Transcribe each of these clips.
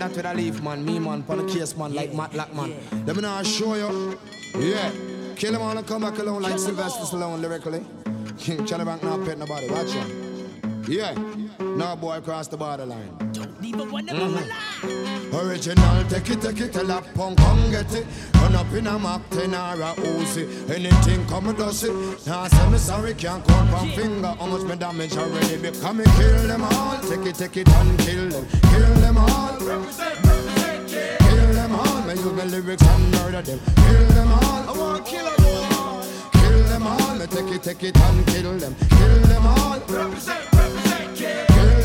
Hey, Eli man, that with a leaf man, me man, pon a case man, like Matlock man. Let me now show you. Yeah. Kill him on come back alone like Sylvester Stallone lyrically. King Charlie Bank not pet nobody, watch ya. Yeah. No boy cross the borderline. Don't even wanna mm-hmm. Original, take it, take it, tell a punk, come get it. Run up in a Mac 10 or a Uzi. Anything come does it. Now say me sorry, can't count one finger. Much me damage already become me kill them all. Take it, take it and kill them. Kill them all. Represent, represent, Kill them all. Me use my lyrics and murder them. Kill them all. I want kill them all. Kill them all. Me take it, take it and kill them. Kill them all. Represent,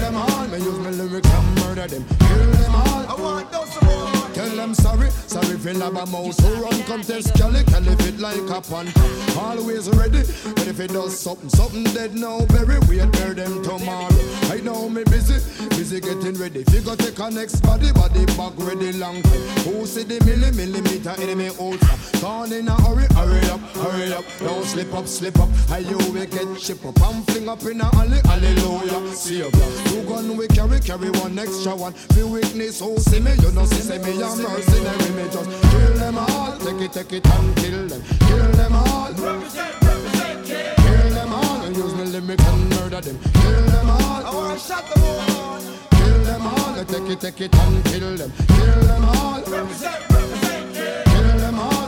them all. Me use my lyrics and murder them. Kill them all. I want those. Tell them sorry, sorry for lab a mouse who run contest Kelly, Kelly fit like a pan. Always ready, but if it does something, something dead now, bury, wait for them tomorrow. I know me busy, busy getting ready. Figure take a next body, body back ready long. Who see the milli, millimeter enemy ultra? Gone in a hurry, hurry up, hurry up. Don't slip up, slip up. How you will get chip up and fling up in a alley, hallelujah. See ya, two gun we carry, carry one extra one. Be witness, who see me, you know see me your mercenary, me just kill them all. Take it, take it and kill them. Kill them all. Represent, represent, kill. Kill them all. And use me lyrics and murder them. Kill them all. I wanna shot them all. Kill them all. Take it, take it and kill them. Kill them all. Represent,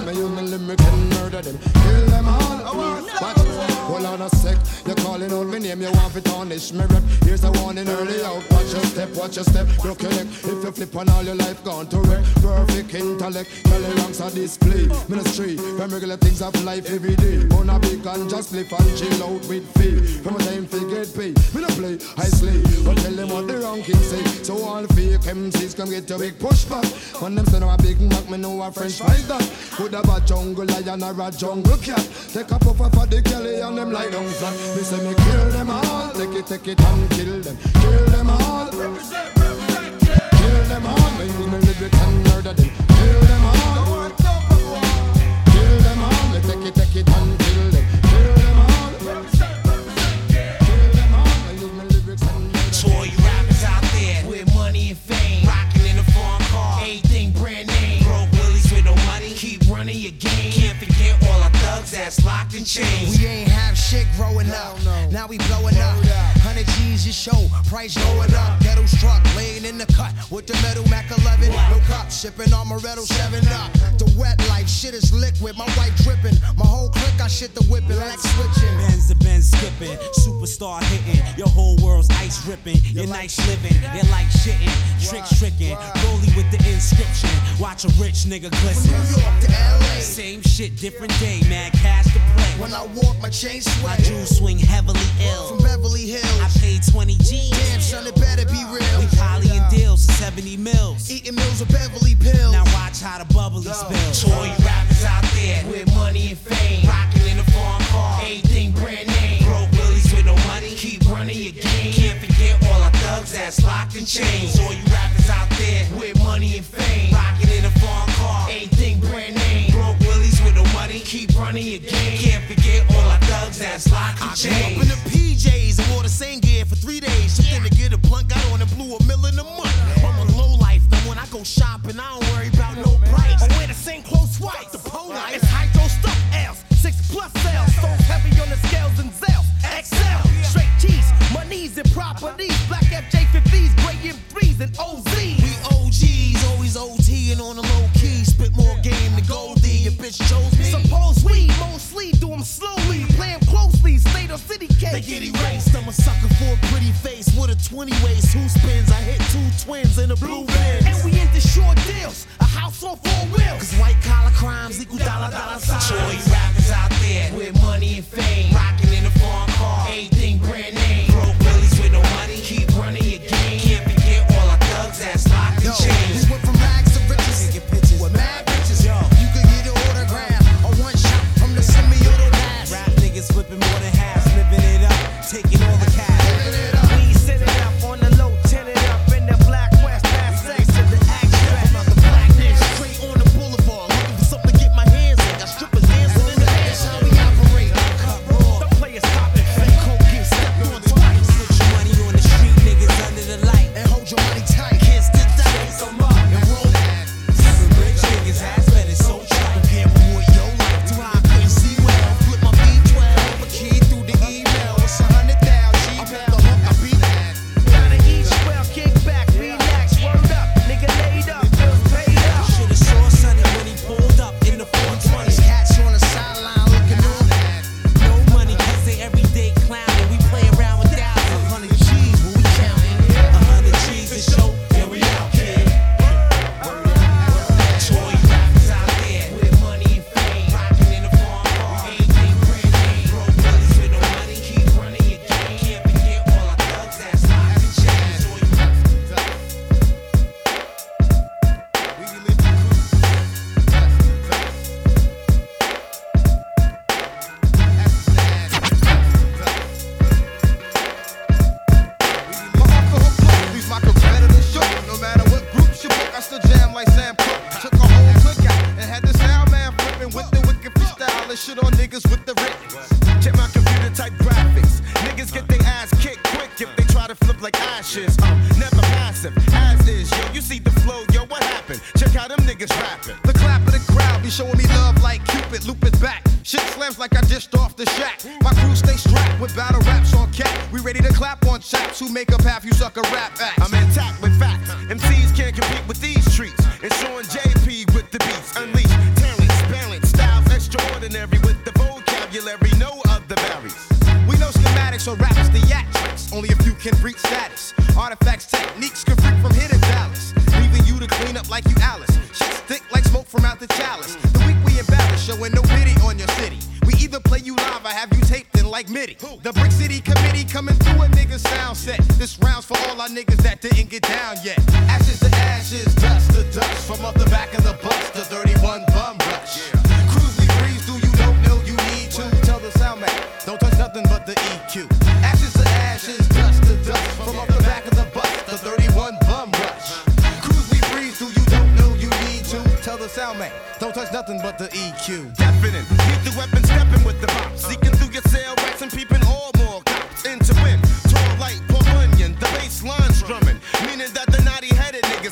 Me use me lyrics and murder them. Kill them all. Oh, I wanna watch. Hold on a sec. You're calling out my name. You want to tarnish me rep. Here's a warning early out. Watch your step, watch your step. Look your neck. If you flip on all your life, gone to wreck. Perfect intellect. Kelly ranks are display. Ministry. From regular things of life every day. Wanna be can just flip and chill out with fee. From a time for get paid. Me no play, I slay. But tell them what the wrong king say. So all fake MCs come get a big pushback. When them say no a big Mac, me know a French fries that. Could have a jungle lion or a jungle cat. Take a puff for the Kelly and them lie down flat. Me say me kill them all. Take it, take it and kill them. Kill them all. Represent, represent, kill them all. Me use me lyrics and murder them. Kill them all. Kill them all. Me take it, take it and kill them. Thugs that's locked in chains. We ain't have shit growing up. Now we blowing up. 100 G's your show, price going up. Ghetto truck laying in the cut with the metal Mac 11. No cup, sipping amaretto 7 up. The wet life, shit is liquid. My wife dripping. My whole clique, I shit the whipping like switching. Benz to Benz skipping, superstar hitting, your whole world's ice ripping, your nice living, your like shitting, tricks tricking, goalie with the inscription, watch a rich nigga glisten. New York to LA. Same shit, different day, mad cash to play. When I walk, my chain My sway. jewels swing heavily ill. From Beverly I Hills. paid 20 G's. Damn, son, it better be real. We poly and deals for 70 mils. Eating meals with Beverly pills. Now watch how the bubbly To spill. all you rappers out there with money and fame, rocking in a foreign car, everything brand name. Broke willies with no money, keep running your game. Can't forget all our thugs that's locked in chains. All you rappers out there with money and fame, rocking in a foreign car, everything brand name. Broke willies with no money, keep running your game. Can't forget all our thugs that's locked in I grew up in chains. the PJs and wore the same gear for three days. Just then to get a blunt, got on and blew a mill in a month. I'm a low life. Now when I go shopping, I don't worry about no price. I wear the same clothes twice. The polo. It's hydro stuff L's. Six plus sales. So heavy on the scales and zells. XL. Straight cheese. Monies and properties. Black FJ50s. Gray M3s and OZ. We OGs. Always OT and on the low key. Spit more game than Goldie. Your bitch chose me. Suppose we mostly do them slowly. Play 'em closely. State or city case. They get erased. I'm a sucker for a pretty face with a 20 waist. Who spins? I hit two twins in a blue van. And we into short deals. A house on four wheels. Cause white collar crimes equal dollar dollar all you rappers out there with money and fame, rocking in a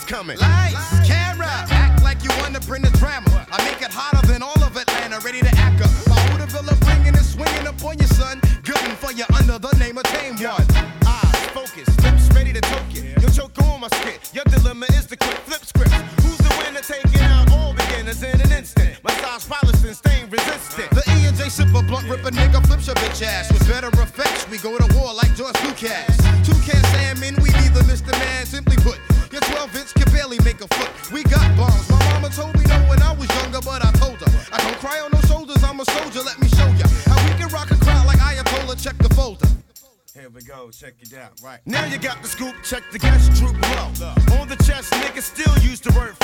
coming. Lights, camera, act like you wanna bring the drama. I make it hotter than all of Atlanta, ready to act up. My Hooterville bringing and swinging up on your son. Good for you under the name of Tame One. Eyes focus, lips ready to choke you. You'll choke on my skit. Your dilemma is the quick flip script. Who's the winner taking out all beginners in an instant? Massage polished and stain resistant. The E and J sip a blunt, rip a nigga, flips your bitch ass. With better effects, we go to war like George Lucas. Check it out, right. Now you got the scoop, check the guest troop low. On the chest, niggas still use the word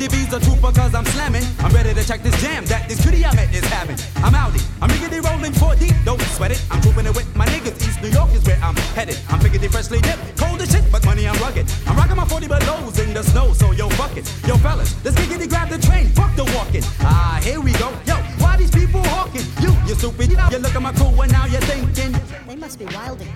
Biggity B's a trooper cause I'm slamming. I'm ready to check this jam that this cutie I met is having. I'm outie, I'm Biggity rolling 4 deep, don't sweat it. I'm trooping it with my niggas. East New York is where I'm headed. I'm Biggity freshly dipped, cold as shit, but money I'm rugged. I'm rocking my 40 belows in the snow, so yo, fuck it. Yo, fellas, let's Biggity grab the train, fuck the walking. Ah, here we go. Yo, why these people hawking? You, you stupid. You look at my crew and now you're thinking. They must be wilding.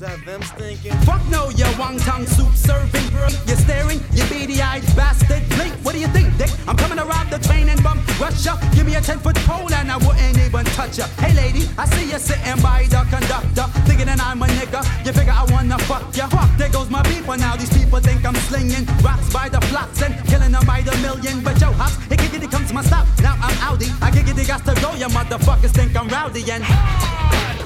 Them stinking? Fuck no, you wonton soup serving. You're staring, you beady eyed bastard. Blink, what do you think, dick? I'm coming to rob the train and bum rush ya. Give me a 10 foot pole and I wouldn't even touch ya. Hey lady, I see you sitting by the conductor. Thinking that I'm a nigga. You figure I wanna fuck ya. Fuck, there goes my people now. These people think I'm slinging rocks by the flocks and killing them by the million. But yo, hops, it giggity comes my stop. Now I'm outie. I giggity got to go. You motherfuckers think I'm rowdy and. Dearly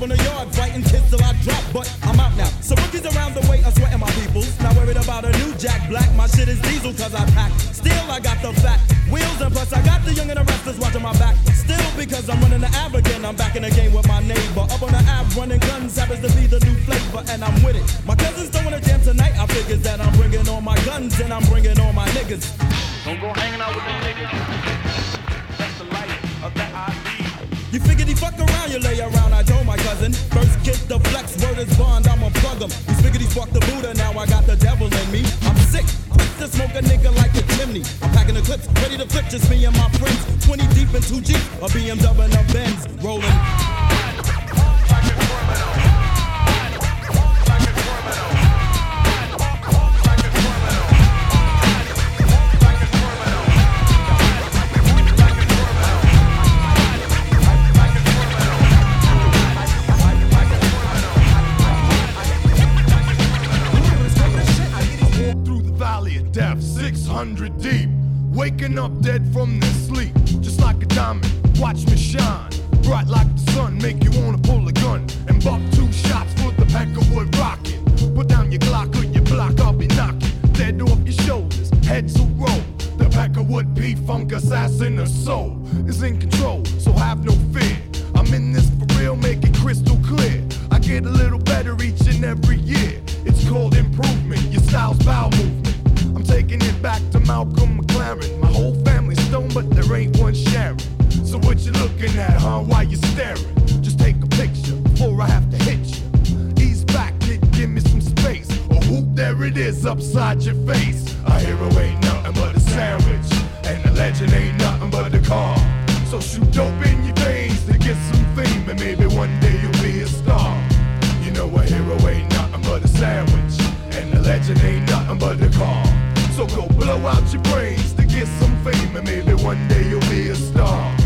Money grip, I'm up in the yard, fighting kids till I drop. But I'm out now. So rookies around the way are sweating my peoples. Not worried about a new Jack Black, my shit is diesel cause I pack. Still, I got the fat wheels, and plus I got the young and the restless watching my back. Still, because I'm running the ab again, I'm back in the game with my neighbor. Up on the ab, running guns happens to be the new flavor, and I'm with it. My cousins don't wanna jam tonight, I figures that I'm bringing all my guns and I'm bringing all my niggas. Don't go hanging out with them niggas. That's the life of that I lead. You figured he fuck around, you lay around, I told my cousin. First kid the flex, word is bond, I'ma plug him. Figured he fucked the Buddha, now I got the devil in me. I'm sick, quick to smoke a nigga like a chimney. I'm packing the clips, ready to flip, just me and my friends. 20 deep in 2 G, a BMW and a Benz, rolling. Up dead from it is upside your face. A hero ain't nothing but a sandwich, and a legend ain't nothing but a car. So shoot dope in your veins to get some fame, and maybe one day you'll be a star. You know a hero ain't nothing but a sandwich, and a legend ain't nothing but a car. So go blow out your brains to get some fame, and maybe one day you'll be a star.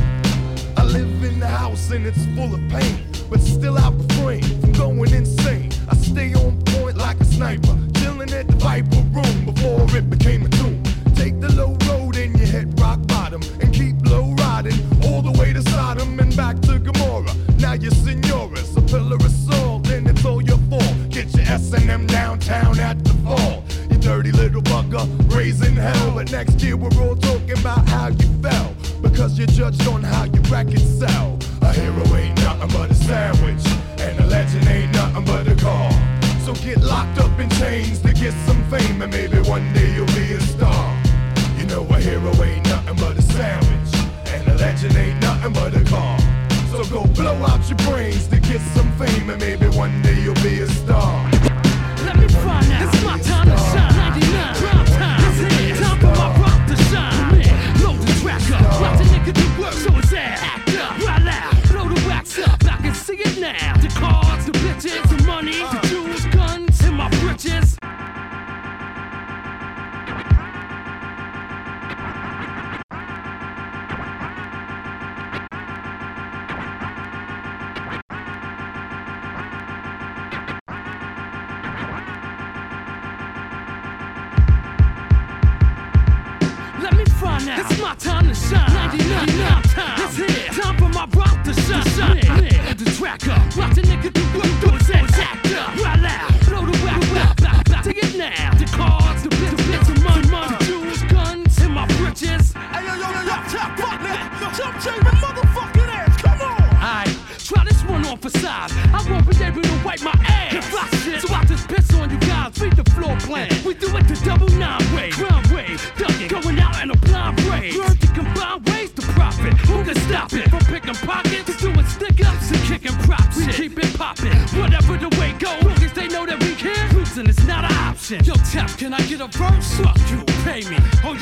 I live in the house and it's full of pain, but still I refrain from going insane. I stay on point like a sniper, chilling at the Viper room before it became a tomb. Take the low road and you hit rock bottom, and keep low riding all the way to Sodom and back to Gomorrah. Now you're senoras, a pillar of salt, and it's all your fault. Get your S&M downtown at the fall. You dirty little bugger, raising hell. But next year we're all talking about how you fell. Because you're judged on how your records sell. A hero ain't nothing but a sandwich. And a legend ain't nothing but a car. So get locked up in chains to get some fame. And maybe one day you'll be a star. You know a hero ain't nothing but a sandwich. And a legend ain't nothing but a car. So go blow out your brains to get some fame. And maybe one day you'll be a star. Let me find out. It's my time to shine. 99 to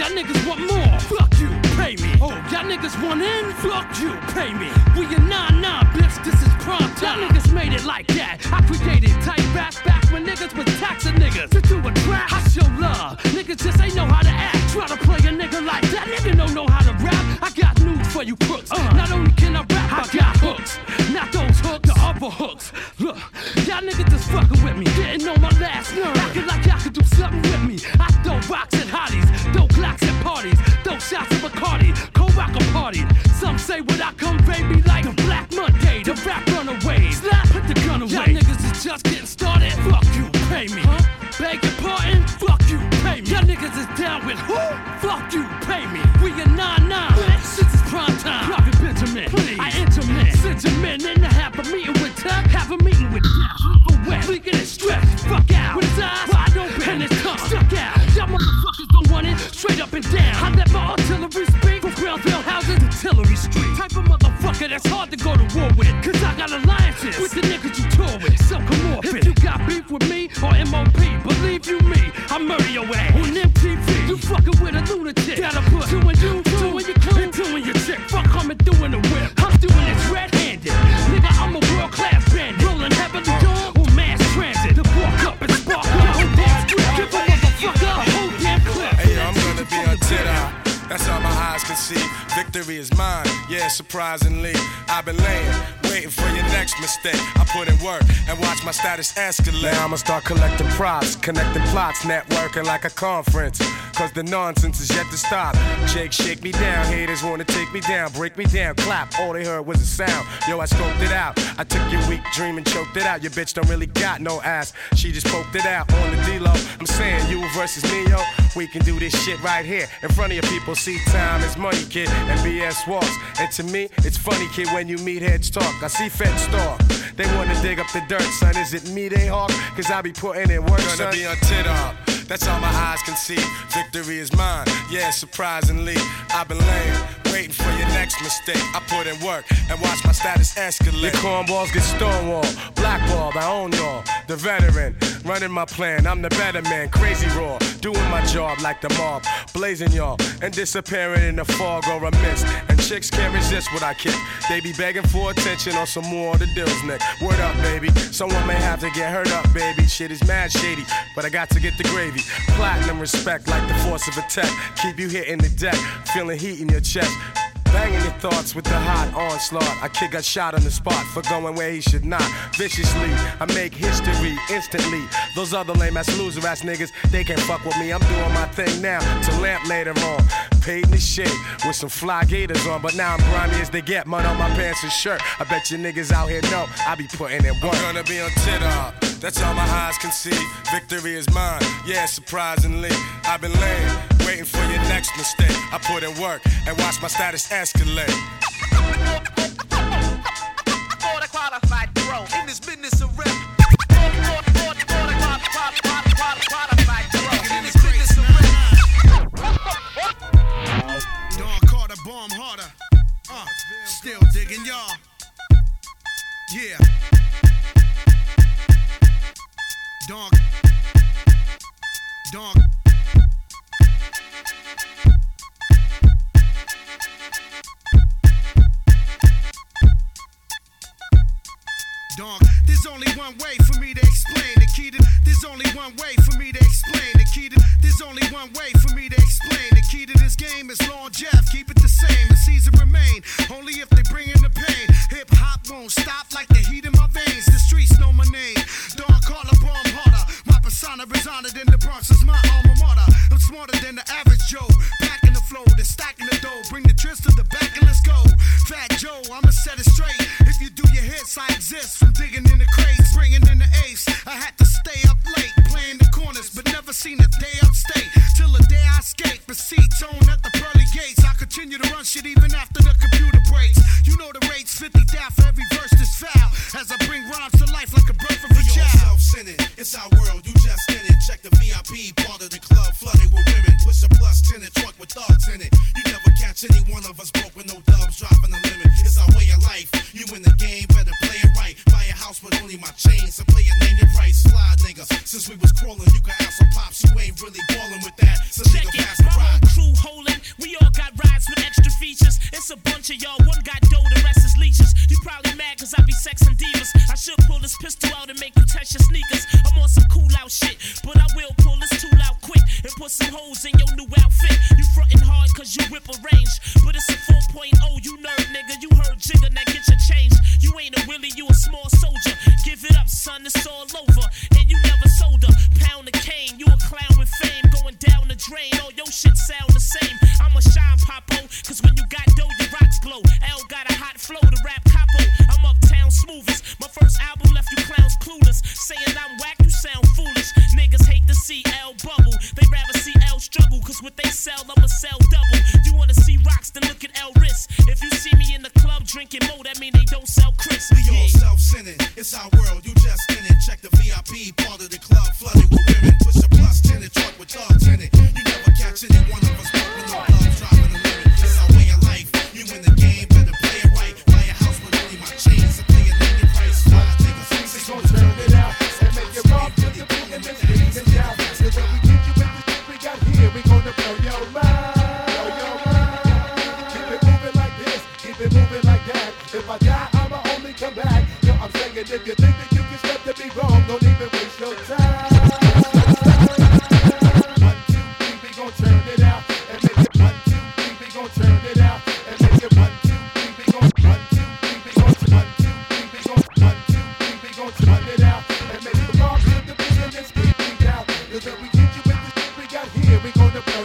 y'all niggas want more? Fuck you, pay me. Oh, y'all niggas want in? Fuck you, pay me. We a 9-9, bitch, this is prime time. Y'all niggas made it like that. I created tight back back when niggas was taxing niggas. To do a track, I show love. Niggas just ain't know how shots at Bacardi, co rock a party. Some say when I come, baby, like a Black Monday, the rap runaways. Slap, put the gun away. Y'all niggas is just getting started. Fuck you, pay me. Huh? Beg your pardon? Fuck you, pay me. Y'all niggas is down with who? Fuck you, pay me. We a 9-9, bitch. This is prime time. Prophet Benjamin, please. I enter men. Send your men in to have a meeting with Tech. Have a meeting with. For wet. Leaking it stretch. Fuck out. With his eyes wide open. And his tongue stuck out. Y'all motherfuckers don't want it. Straight up and down. I let my Tillery Street. Type of motherfucker that's hard to go to Victory is mine, yeah, surprisingly. I've been laying, waiting for your next mistake. I put in work and watch my status escalate. Now I'ma start collecting props, connecting plots, networking like a conference. cause the nonsense is yet to stop. Jake, shake me down. Haters wanna take me down, break me down, clap. All they heard was a sound. Yo, I scoped it out. I took your weak dream and choked it out. Your bitch don't really got no ass. She just poked it out on the D-Lo. I'm saying you versus me, yo. We can do this shit right here in front of your people. See, time is money, kid, and BS walks. And to me, it's funny, kid, when you meet heads talk. I see feds talk. They wanna dig up the dirt, son. Is it me they hawk? Cause I be putting in work, Gonna son. be on tit up. That's all my eyes can see. Victory is mine. Yeah, surprisingly, I've been laying, waiting for your next mistake. I put in work and watch my status escalate. Your cornballs get stonewalled, blackballed, I own y'all. The veteran, running my plan, I'm the better man, crazy raw. Doing my job like the mob, blazing y'all, and disappearing in the fog or a mist. And chicks can't resist what I kick. They be begging for attention on some more of the deals, Nick. Word up, baby. Someone may have to get hurt up, baby. Shit is mad shady, but I got to get the gravy. Platinum respect like the force of attack. Keep you hitting the deck, feeling heat in your chest. Banging your thoughts with the hot onslaught. I kick a shot on the spot for going where he should not. Viciously, I make history instantly. Those other lame ass loser ass niggas, they can't fuck with me. I'm doing my thing now to lamp later on. Paid in the shade with some fly gators on, but now I'm grimy as they get. Mud on my pants and shirt. I bet you niggas out here know I be putting in work. I'm gonna be on tit. That's all my eyes can see. Victory is mine. Yeah, surprisingly, I've been laying, waiting for your next mistake. I put in work and watch my status escalate. For the qualified pro in this business of rap. Dawn Carter, bomb harder. Uh, still digging y'all. Yeah. Dawn. Dawn. One way for me to explain The key to This game is long Jeff, keep it the same. The season remain, only if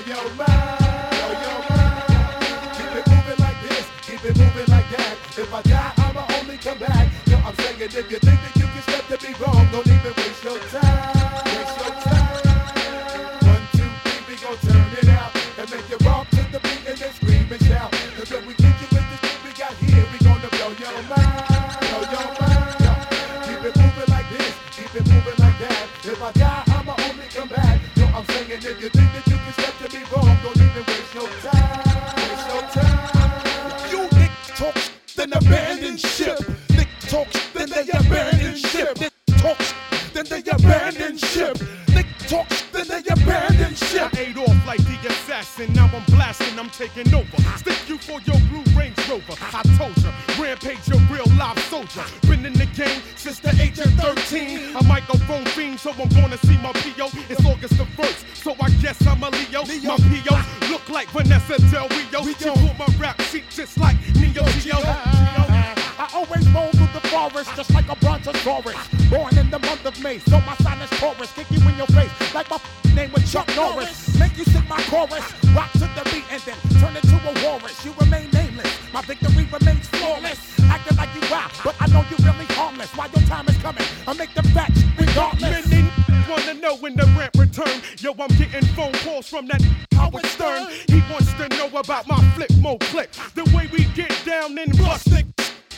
Keep it moving like this, keep it moving like that. If I die, I'ma only come back. Yo, I'm saying if you think that you can step to be wrong, don't my flip mo click. The way we get down and bust.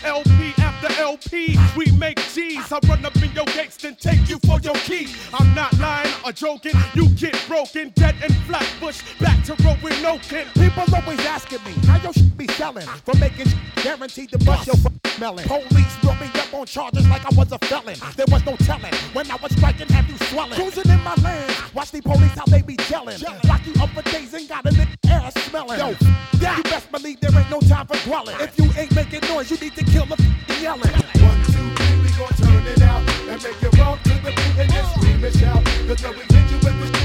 LP after LP, we make G's. I run up in your gates, then take you for your key. I'm not lying or joking. You get broken, dead and flatbush. Back to Rowan Oaken. People always asking me how your shit be selling. For making guaranteed to bust your melon. Police me up on charges like I was a felon. There was no telling when I was striking, have you swelling? Cruising in my land, watch the police how they be gelling. Lock you up for days and got a nigga ass smelling. Yo, yeah. you best believe there ain't no time for dwelling. If you ain't making noise, you need to kill the f- yelling. One, two, three, we gon' turn it out and make you rock to the beat and then scream and shout. Cause when we get you with the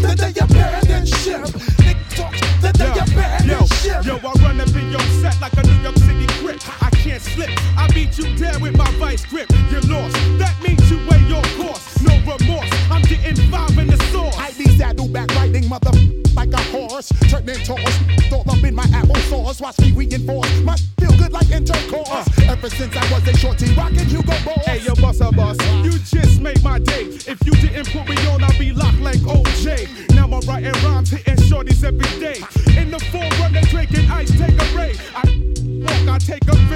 shit, then they ship. Niggas talk shit, then they abandon Yo, ship. yo, I run up in your set like a New York City grip. I can't slip. I beat you down with my vice grip. You're lost. That means you weigh your course. No remorse. I'm getting five in the sauce. I be saddleback riding mother like a horse, turning toss, all up applesauce. Watch me reinforce my feel good like intercourse. Ever since I was a shorty, rockin' Hugo Boss. Hey, yo, boss, a boss. You just made my day. If you didn't put me on, I'd be locked like OJ. Now I'm writing rhymes, hitting shorties every day. In the forerunner, drinking ice, take a ray. I walk, I take a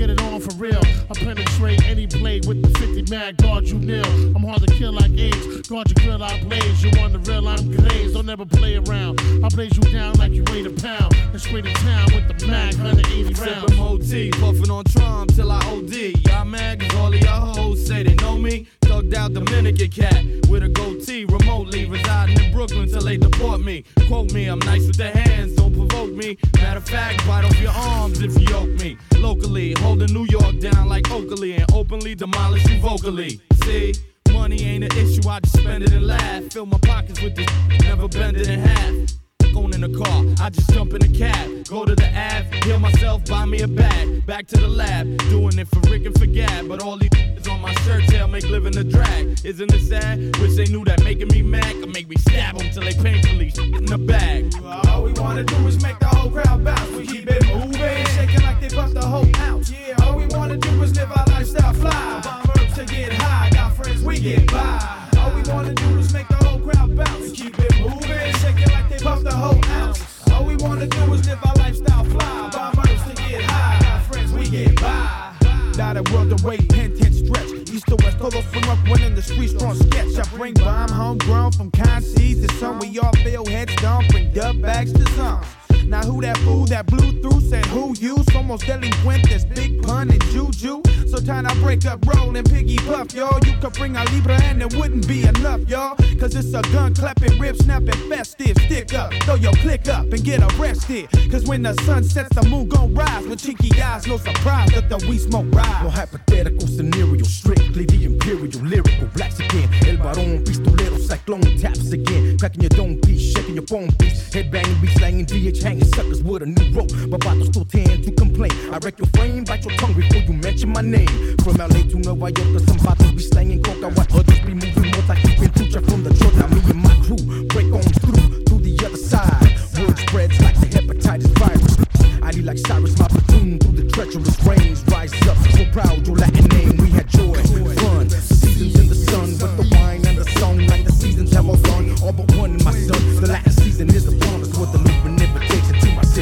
get it on for real. I penetrate any blade with the 50 mag. Guard you nil. I'm hard to kill like AIDS. Guard your grill, I blaze. You want the real, I'm glazed. Don't ever play around. I blaze you down like you weigh a pound. And straight to town with the mag 180 rounds. OT, puffin' on Tron till I OD. Y'all mad cause all of y'all hoes say they know me. Thugged out Dominican cat with a goatee, remotely residing in Brooklyn till they deport me. Quote me, I'm nice with the hands, don't me. Matter of fact, bite off your arms if you yoke me. Locally, holding New York down like Oakley and openly demolish you vocally. See? Money ain't an issue, I just spend it and laugh. Fill my pockets with this, never bend it in half. On in the car, I just jump in the cab. Go to the Ave, heal myself, buy me a bag. Back to the lab, doing it for Rick and for Gab. But all these is on my shirt tail make living a drag. Isn't it sad? Wish they knew that making me mad could make me stab them till they painfully in the bag. All we wanna do is make the whole crowd bounce. We keep it moving, shaking like they bust the whole ounce. Yeah, all we wanna do is live our lifestyle fly. Bomb herbs to get high, got friends we get by. All we wanna do is make the whole crowd bounce. Keep it moving, shake it like they bust the whole ounce. All we wanna do is live our lifestyle fly. Bomb herbs to get high, got friends we get by. Not a world away, hint, hint, stretch. East to west, total from up one in the streets, strong sketch. I bring bomb homegrown from kind seeds to some. We all feel heads down, bring dub bags to some. Now who that fool that blew through said who you? Delinquent, this big pun and juju. So time I break up, roll and piggy puff, y'all. You could bring a Libra and it wouldn't be enough, y'all. Cause it's a gun clapping, rib snapping, festive. Stick up, throw your click up and get arrested. Cause when the sun sets, the moon gon' rise. With cheeky eyes, no surprise that the we smoke rise. No hypothetical scenario, strictly the imperial lyrical. Blacks again, El Barón, pistolero, cyclone taps again. Cracking your dome piece, shaking your bone piece. Headbanging, beat slanging, DH hanging suckers with a new rope. But bottles still tend to complain. I wreck your frame, bite your tongue before you mention my name. From LA to Nueva York, some bottles be slanging coke. I watch others be moving more like keeping future from the truck. Now me and my crew break on through to the other side. Word spreads like the hepatitis virus. I need like Cyrus, my platoon through the treacherous rains. Rise up, so proud, your Latin name. We had joy, fun, seasons in the sun, with the wine and the song. Like the seasons have all gone, all but one, my son. The Latin season is upon us with the loop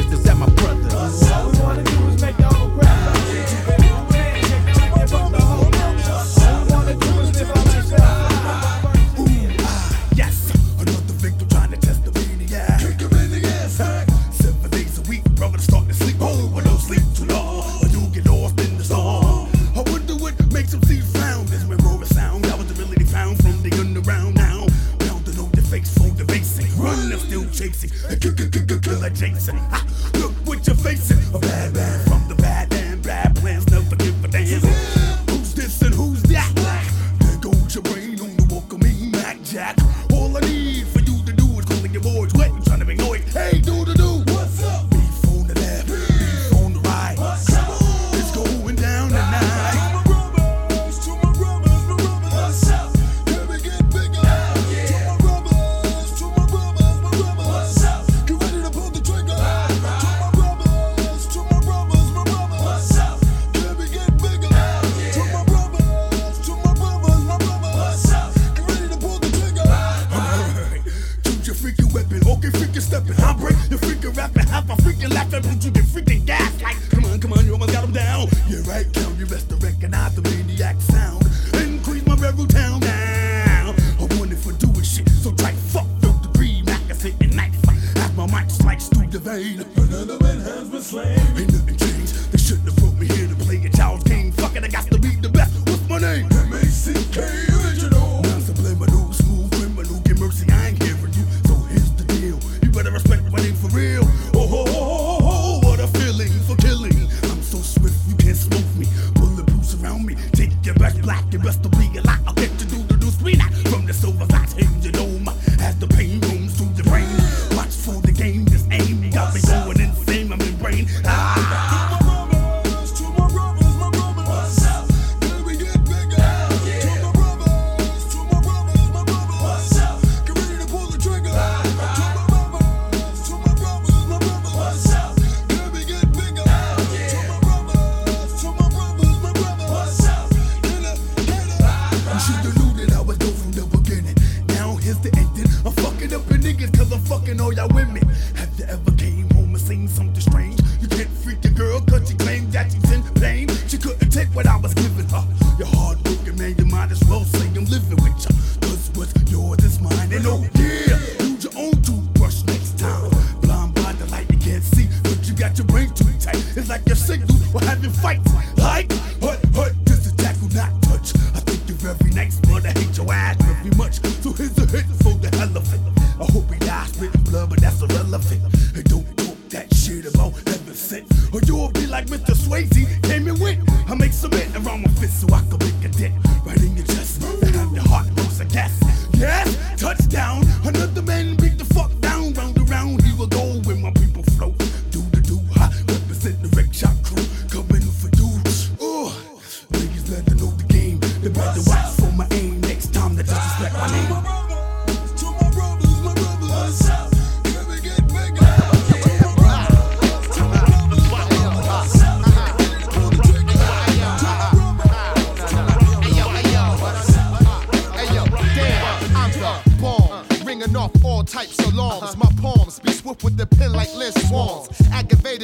sisters and my brothers. All we wanna do is make the whole me. All I need for you to do is calling your boys wet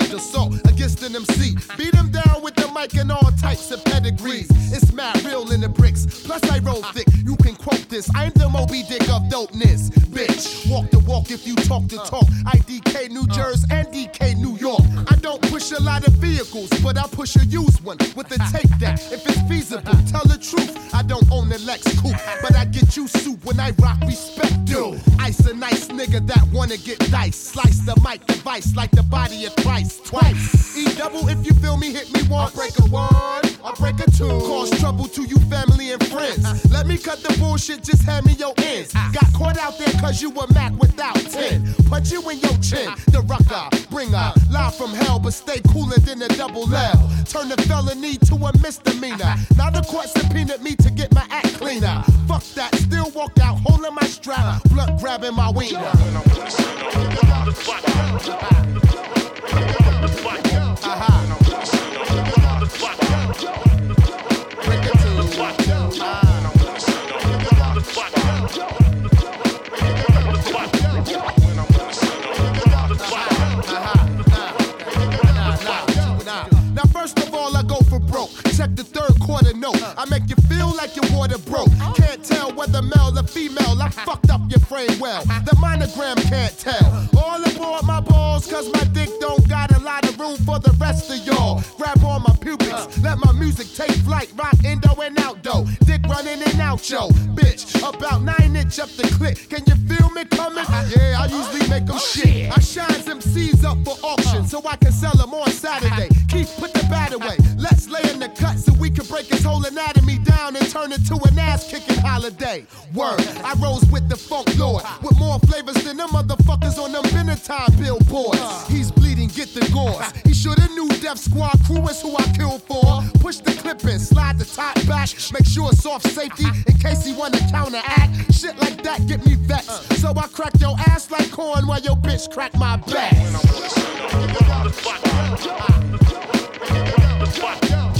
Aggravated assault against an MC. Beat him down with the mic and all types of pedigrees. It's mad real in the bricks. Plus I roll thick. You can quote this. I'm the Moby Dick of dopeness. Bitch, walk the walk if you talk the talk. IDK New Jersey and DK New York. I don't push a lot of vehicles, but I push a used one with a tape that, if it's feasible, tell the truth. I don't own the Lex coupe, but I get you soup when I rock respect you. Ice a nice nigga that wanna get dice. Slice the mic device like the body of Christ twice. E double if you feel me, hit me one. break a one, I'll break a two. Cause trouble to you, family and friends. Let me cut the bullshit, just hand me your ends. Got caught out there cause you were Mac without 10. Punch you in your chin, the rucker, bringer. Live from hell, but stay cooler than a double L. Turn the felony to a misdemeanor. Now the court subpoenaed me to get my act cleaner. Fuck that, still walk out, holding my strap, blunt grabbing my wiener. Now, Check the third quarter note. I make you feel like your water broke. Can't tell whether male or female. I fucked up your frame well. The monogram can't tell. All aboard my balls, cause my dick don't got a lot of room for the rest of y'all. Grab on my pubics, let my music take flight. Rock indo and out though. Dick running in out, yo. Bitch, about nine inch up the clip. Can you feel me coming? Yeah, I usually make them shit. I shine them seeds up for auction so I can sell them on Saturday. Keith, put the bat away. Let's lay in the cut so we can break his whole anatomy down and turn it to an ass kicking holiday. Word, I rose with the funk lord with more flavors than them motherfuckers on them time billboards. He's bleeding, get the gauze. He shoulda knew Death Squad crew is who I kill for. Push the clip in, slide the top back, make sure it's off safety in case he wanna counteract. Shit like that get me vexed. So I crack your ass like corn while your bitch crack my back.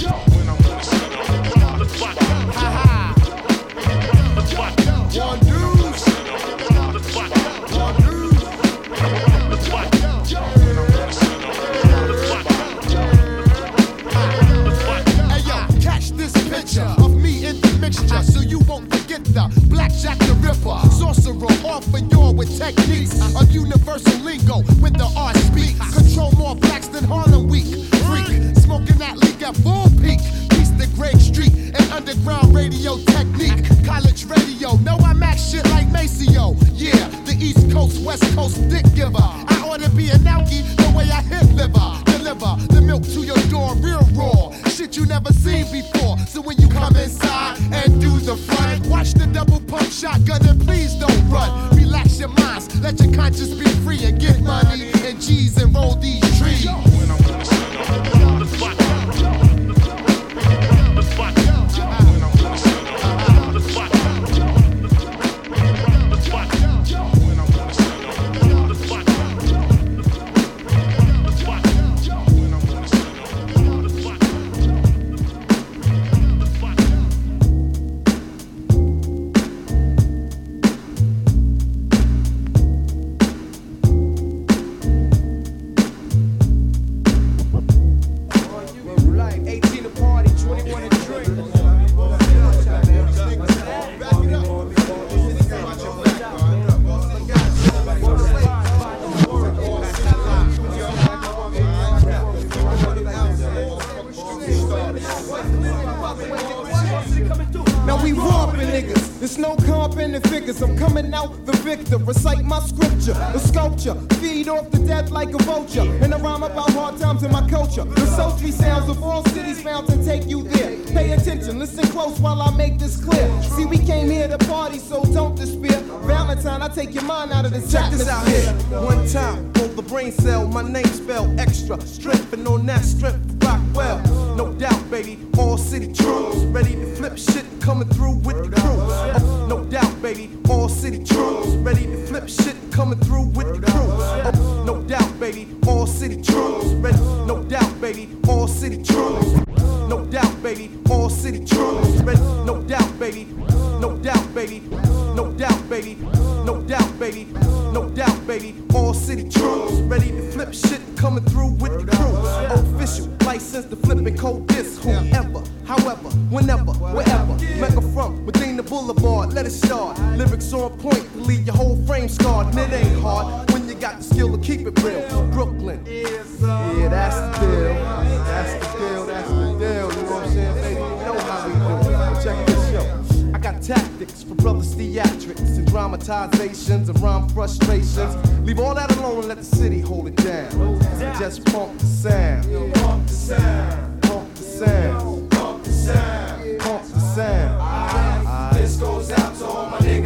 Hey mixture so you won't forget the Blackjack the Ripper, sorcerer, y'all with techniques. A universal lingo when the art speaks. Control more blacks than Harlem Week. Freak, smoking that leak at full peak. Piece the Great Street and underground radio technique. College radio, know I max shit like Maceo. Yeah, the East Coast, West Coast dick giver. I ought to be an alkie the way I hit liver. Deliver the milk to your door real raw. Shit you never seen before. So when you come inside and city troops. Ready to flip shit coming through with the crew. Oh, no doubt, baby. All city troops. Ready. No doubt, baby. All city troops. No doubt, baby. All city troops. Ready. No doubt, baby. No doubt, baby. No doubt, baby. No doubt, baby. No doubt, baby. All city troops. Ready to flip shit, coming through with the crew. Official, license to flipping cold disc. Whoever, however, whenever, wherever. Mecca from Boulevard, let it start. Lyrics on point leave your whole frame scarred. And it ain't hard when you got the skill to keep it real. Brooklyn, yeah, that's the deal. That's the deal, that's the deal. You know what I'm saying, baby? You know how we do. Check this show. I got tactics for brothers theatrics and dramatizations and rhyme frustrations. Leave all that alone and let the city hold it down. Just pump the sound. Pump the sound. Pump the sound. Pump the sound. Pump the sound.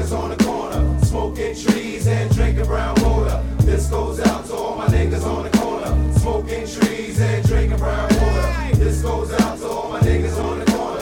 Niggas on the corner, smoking trees and drinking brown water. This goes out to all my niggas on the corner, smoking trees and drinking brown water. This goes out to all my niggas on the corner.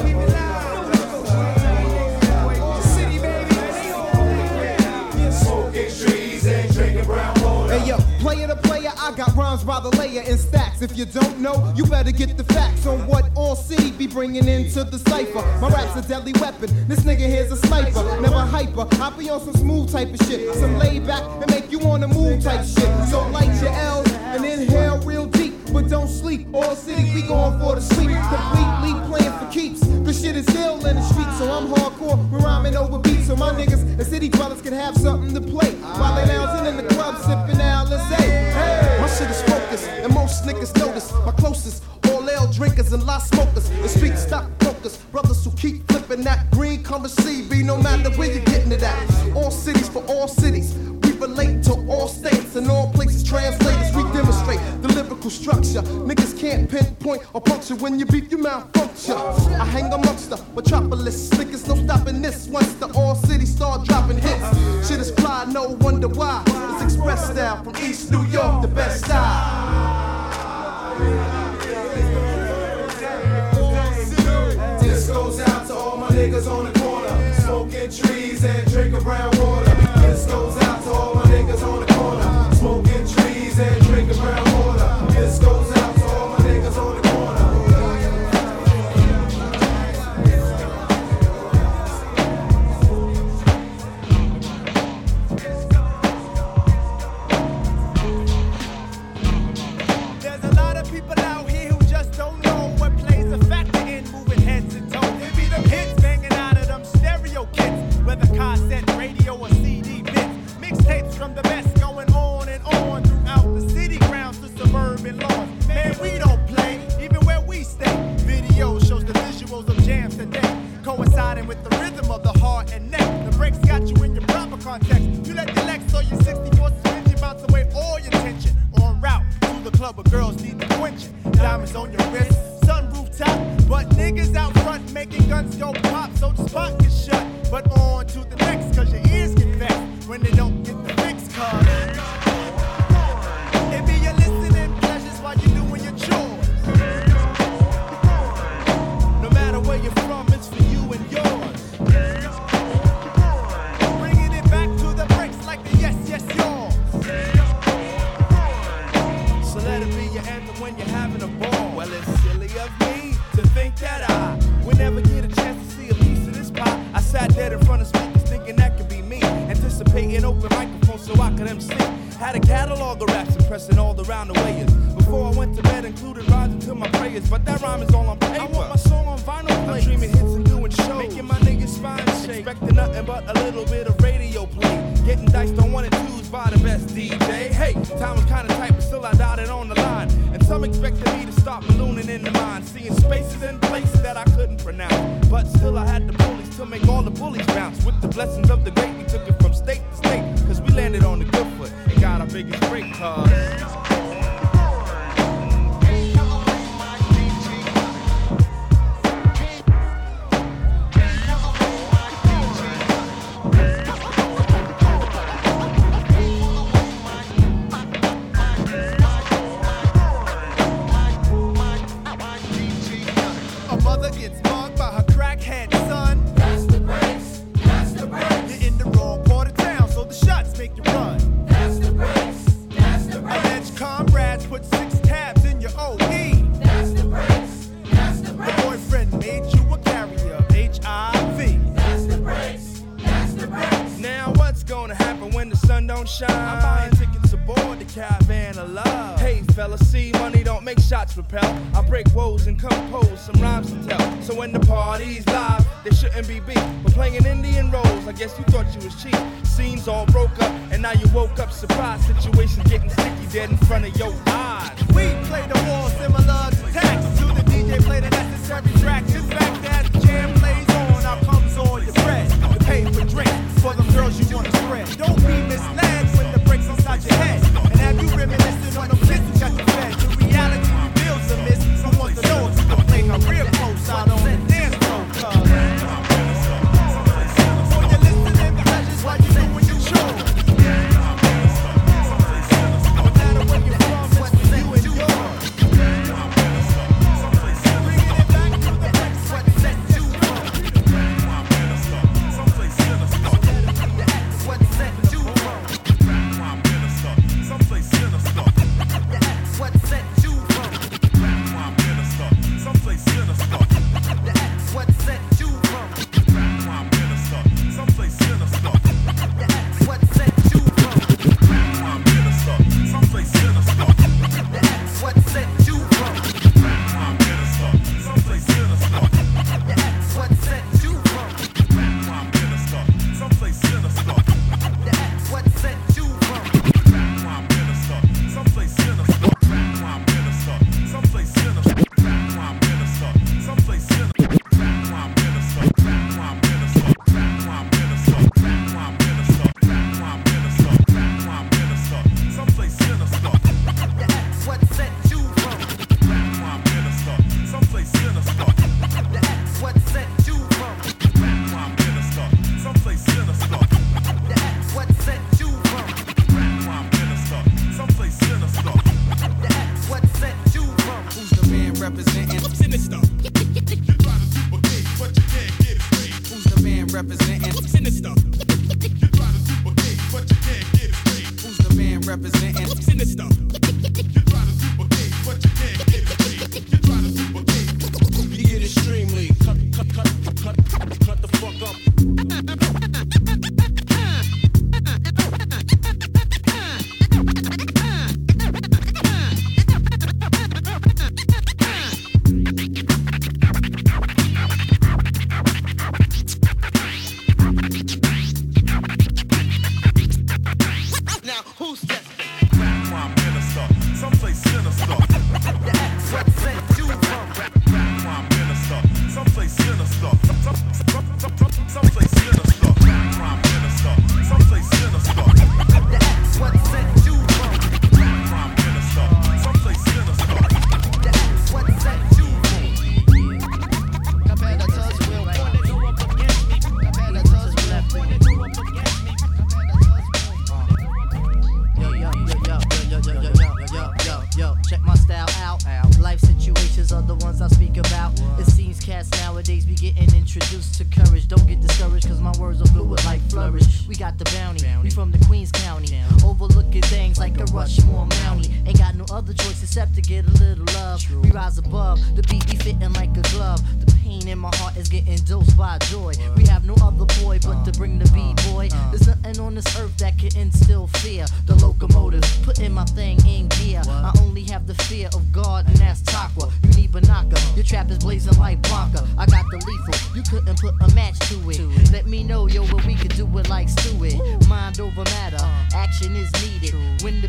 Smoking trees and drinking brown water. Hey yo, player to player, I got rhymes by the layer in If you don't know, you better get the facts on what all city be bringing into the cipher. My rap's a deadly weapon. This nigga here's a sniper, never hyper. I be on some smooth type of shit, some laid back and make you wanna move type shit. So light your L's and inhale real deep, but don't sleep. All city, we going for the sweep. Completely playing for keeps. Cause shit is ill in the street, so I'm hardcore. We're rhyming over beats, so my niggas and city dwellers can have something to play. While they lounging in the smokers, and street stock brokers, brothers who keep flipping that green cover CB, no matter where you're getting it at. All cities for all cities. We relate to all states and all places. Translators, we demonstrate the lyrical structure. Niggas can't pinpoint or puncture when you beat you malfunction. I hang amongst the metropolis. Niggas no stopping this once the all cities start dropping hits. Shit is fly, no wonder why. It's express style from East New York, the best style.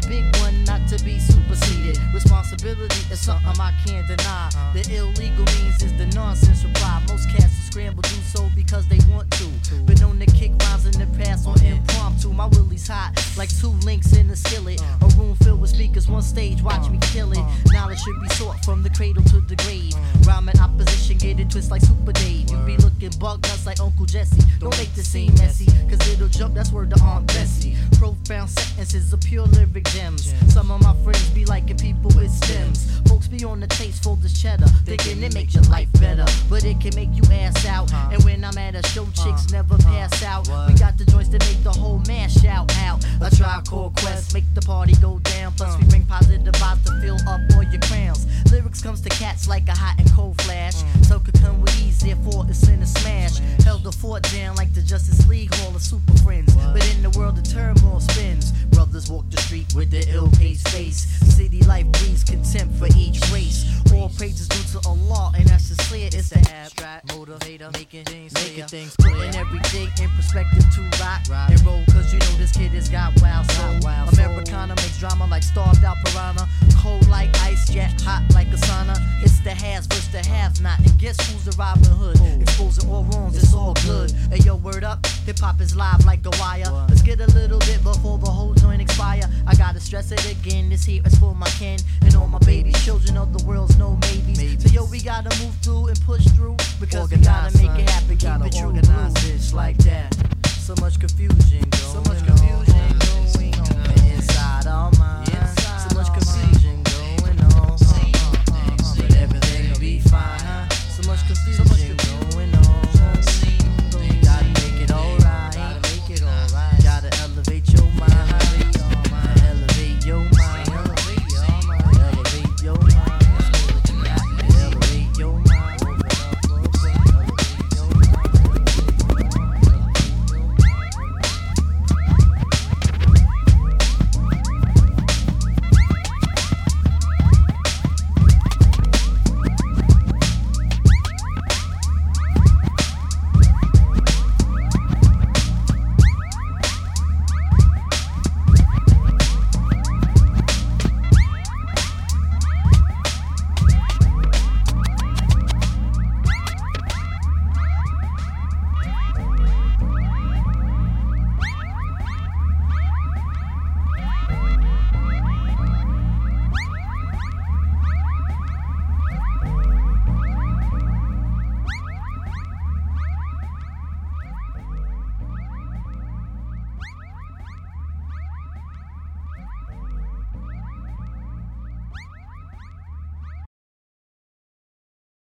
The big one, not to be superseded. Responsibility is something I can't deny. The illegal means is the nonsense reply. Most cats will scramble do so because they want to. Been known to kick rhymes in the past on impromptu. My willy's hot like two links in a skillet. A room filled with speakers, one stage, watch me kill it. Knowledge should be sought from the cradle to the grave. Rhyming opposition, get it twist like Super Dave. You be looking bug nuts like Uncle Jesse. Don't make the scene messy, cause it'll jump, that's where the Aunt Bessie. Profound sentences of pure lyric gems. Some of my friends be liking people with stems. Folks be on the taste for this cheddar, thinking it makes your life better. But it can make you ass out. And when I'm at a show, chicks never pass out. We got the joints that make the whole man shout out. A tribe called Quest, make the party go down. Plus, we bring positive vibes to fill up all your crowns. Lyrics comes to cats like a hot and cold flash. Hmm. So could come with ease, therefore it's in a smash. Held the fort down like the Justice League Hall of Super Friends. But in the world, of turmoil small spins. Brothers walk the street with the ill paced face. City life breeds contempt for each race. All praise is due to Allah, and that's sincere. It's an abstract motivator, making things making things putting everything in perspective to rock right. and roll. Cause you know this kid has got wild soul. Wild Americana makes drama like starved out piranha. Cold like ice, yet hot like a sauna. It's the has versus the have not. And guess who's the Robin Hood? Exposing all wrongs, it's all good. Hey yo, word up, hip hop is live like a wire. Let's get a little bit before the whole joint expire. I gotta stress it again, this here is for my kin and all my babies. Children of the world's no maybes. So yo, we gotta move through and push through because we gotta make it happen. Keep it true. Organize this like that. So much confusion